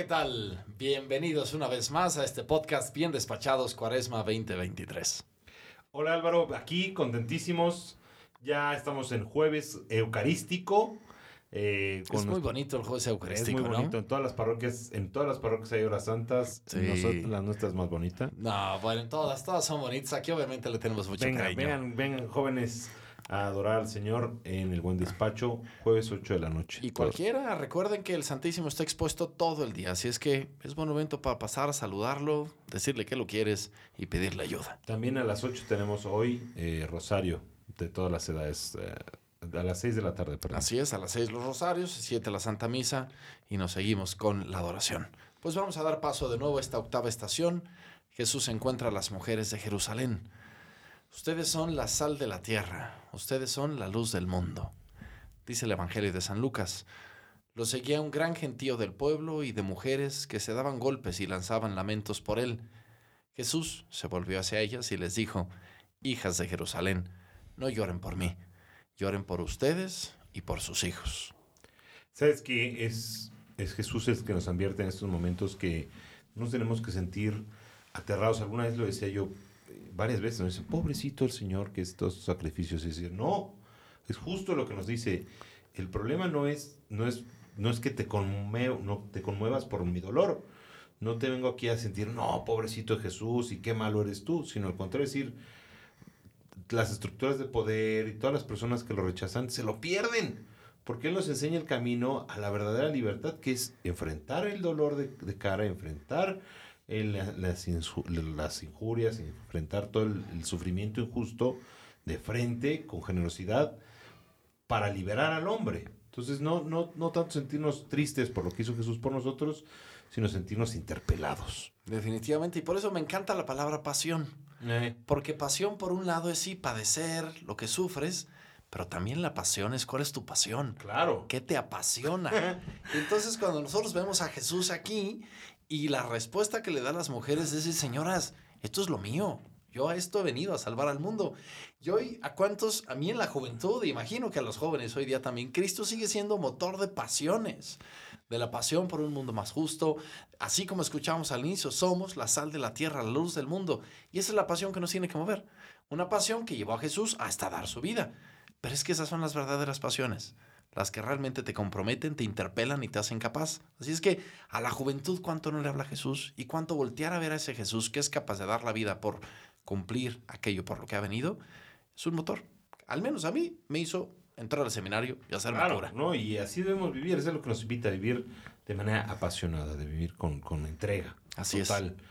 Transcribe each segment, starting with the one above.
¿qué tal? Bienvenidos una vez más a este podcast Bien Despachados Cuaresma 2023. Hola Álvaro, aquí contentísimos. Ya estamos en jueves eucarístico. Eh, es muy bonito el jueves eucarístico. Es muy bonito. En todas las parroquias, en todas las parroquias hay horas santas. Sí. Nosotros, la nuestra es más bonita. No, bueno, todas, todas son bonitas. Aquí obviamente le tenemos mucho cariño. Vengan, vengan, jóvenes a adorar al Señor en el buen despacho, jueves 8 de la noche. Y cualquiera, recuerden que el Santísimo está expuesto todo el día, así es que es buen momento para pasar a saludarlo, decirle que lo quieres y pedirle ayuda. También a las 8 tenemos hoy eh, Rosario de todas las edades. Eh, a las 6 de la tarde, perdón. Así es, a las 6 los rosarios, 7 la Santa Misa y nos seguimos con la adoración. Pues vamos a dar paso de nuevo a esta octava estación. Jesús encuentra a las mujeres de Jerusalén. Ustedes son la sal de la tierra, ustedes son la luz del mundo. Dice el Evangelio de San Lucas. Lo seguía un gran gentío del pueblo y de mujeres que se daban golpes y lanzaban lamentos por él. Jesús se volvió hacia ellas y les dijo, Hijas de Jerusalén, no lloren por mí, lloren por ustedes y por sus hijos. ¿Sabes qué? Es, es Jesús el que nos advierte en estos momentos que nos tenemos que sentir aterrados. Alguna vez lo decía yo, varias veces nos dice, pobrecito el Señor que es todos sus sacrificios. Y decir, no, es justo lo que nos dice. El problema no es, no es, no es que te, no te conmuevas por mi dolor. No te vengo aquí a sentir, no, pobrecito Jesús y qué malo eres tú, sino al contrario, decir, las estructuras de poder y todas las personas que lo rechazan se lo pierden. Porque Él nos enseña el camino a la verdadera libertad, que es enfrentar el dolor de, de cara, enfrentar las, las, injurias, enfrentar todo el, sufrimiento injusto de frente, con generosidad, para liberar al hombre. Entonces, no, no, no tanto sentirnos tristes por lo que hizo Jesús por nosotros, sino sentirnos interpelados. Definitivamente, y por eso me encanta la palabra pasión. Eh. Porque pasión, por un lado, es sí padecer lo que sufres, pero también la pasión es cuál es tu pasión. Claro. ¿Qué te apasiona? Entonces, cuando nosotros vemos a Jesús aquí y la respuesta que le da a las mujeres es, señoras, esto es lo mío. Yo a esto he venido a salvar al mundo. Y hoy, ¿a cuántos? A mí en la juventud, imagino que a los jóvenes hoy día también, Cristo sigue siendo motor de pasiones, de la pasión por un mundo más justo. Así como escuchamos al inicio, somos la sal de la tierra, la luz del mundo. Y esa es la pasión que nos tiene que mover. Una pasión que llevó a Jesús hasta dar su vida. Pero es que esas son las verdaderas pasiones las que realmente te comprometen, te interpelan y te hacen capaz. Así es que a la juventud cuánto no le habla Jesús y cuánto voltear a ver a ese Jesús que es capaz de dar la vida por cumplir aquello por lo que ha venido, es un motor. Al menos a mí me hizo entrar al seminario y hacerme claro, ¿no? Y así debemos vivir, eso es lo que nos invita a vivir de manera apasionada, de vivir con, con entrega. Así total, es.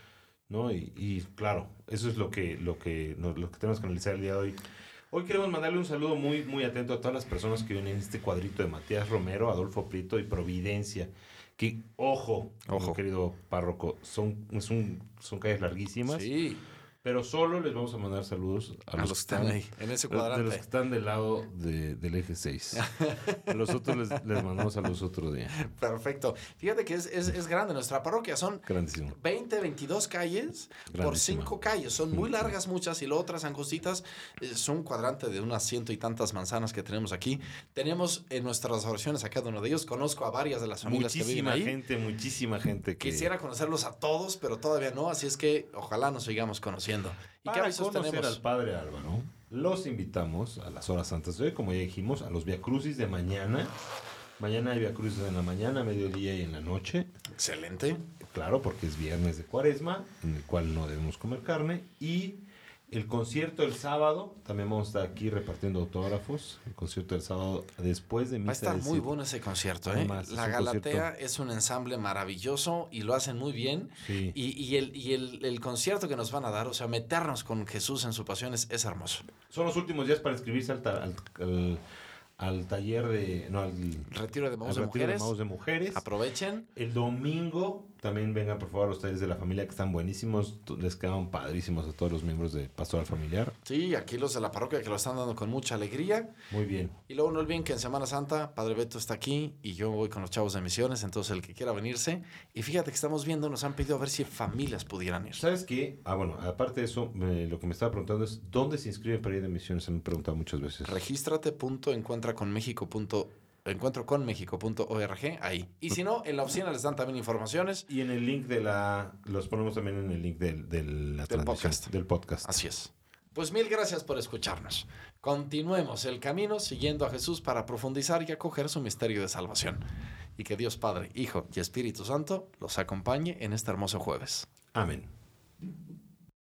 ¿no? Y, y, claro, eso es lo que, lo, que, lo que tenemos que analizar el día de hoy. Hoy queremos mandarle un saludo muy, muy atento a todas las personas que vienen en este cuadrito de Matías Romero, Adolfo Prieto y Providencia. Que, ojo, ojo, querido párroco, son, son, son calles larguísimas. Sí. Pero solo les vamos a mandar saludos a, los, que están ahí, en ese cuadrante. De los que están del lado del eje 6. a los otros les, les, mandamos los otro día. Perfecto. Fíjate que es, es, grande nuestra parroquia. Son 20, 22 calles por 5 calles. Son muy largas muchas y las otras angostitas. Es un cuadrante de unas ciento y tantas manzanas que tenemos aquí. Tenemos en nuestras oraciones a cada uno de ellos. Conozco a varias de las familias que viven ahí. Muchísima gente, muchísima gente. Que... Quisiera conocerlos a todos, pero todavía no. Así es que ojalá nos sigamos conociendo. ¿Y Para conocer al Padre Álvaro, los invitamos a las horas santas de hoy, como ya dijimos, a los Via Crucis de mañana. Mañana hay Via Crucis en la mañana, mediodía y en la noche. Excelente. Claro, porque es viernes de cuaresma, en el cual no debemos comer carne. Y el concierto el sábado, también vamos a estar aquí repartiendo autógrafos. El concierto del sábado después de misa. Va a estar muy bueno ese concierto, ¿eh? la Galatea es un ensamble maravilloso y lo hacen muy bien. Y, el, y el, concierto que nos van a dar, o sea, meternos con Jesús en su pasión es, hermoso. Son los últimos días para inscribirse al, al al taller de. No, al retiro de maus de, mujeres. de mujeres. Aprovechen. El domingo también vengan por favor los talleres de la familia que están buenísimos. Les quedan padrísimos a todos los miembros de Pastoral Familiar. Sí, aquí los de la parroquia que lo están dando con mucha alegría. Muy bien. Y luego no olviden que en Semana Santa Padre Beto está aquí y yo voy con los chavos de misiones. Entonces el que quiera venirse. Y fíjate que estamos viendo, nos han pedido a ver si familias pudieran ir. ¿Sabes qué? Ah, bueno, aparte de eso, lo que me estaba preguntando es: ¿dónde se inscriben para ir de misiones? Se me han preguntado muchas veces. Regístrate, encuentroconmexico.org ahí. Y si no, en la oficina les dan también informaciones. Y en el link de la. Los ponemos también en el link del, la Del podcast. Del podcast. Así es. Pues mil gracias por escucharnos. Continuemos el camino siguiendo a Jesús para profundizar y acoger su misterio de salvación. Y que Dios Padre, Hijo y Espíritu Santo los acompañe en este hermoso jueves. Amén.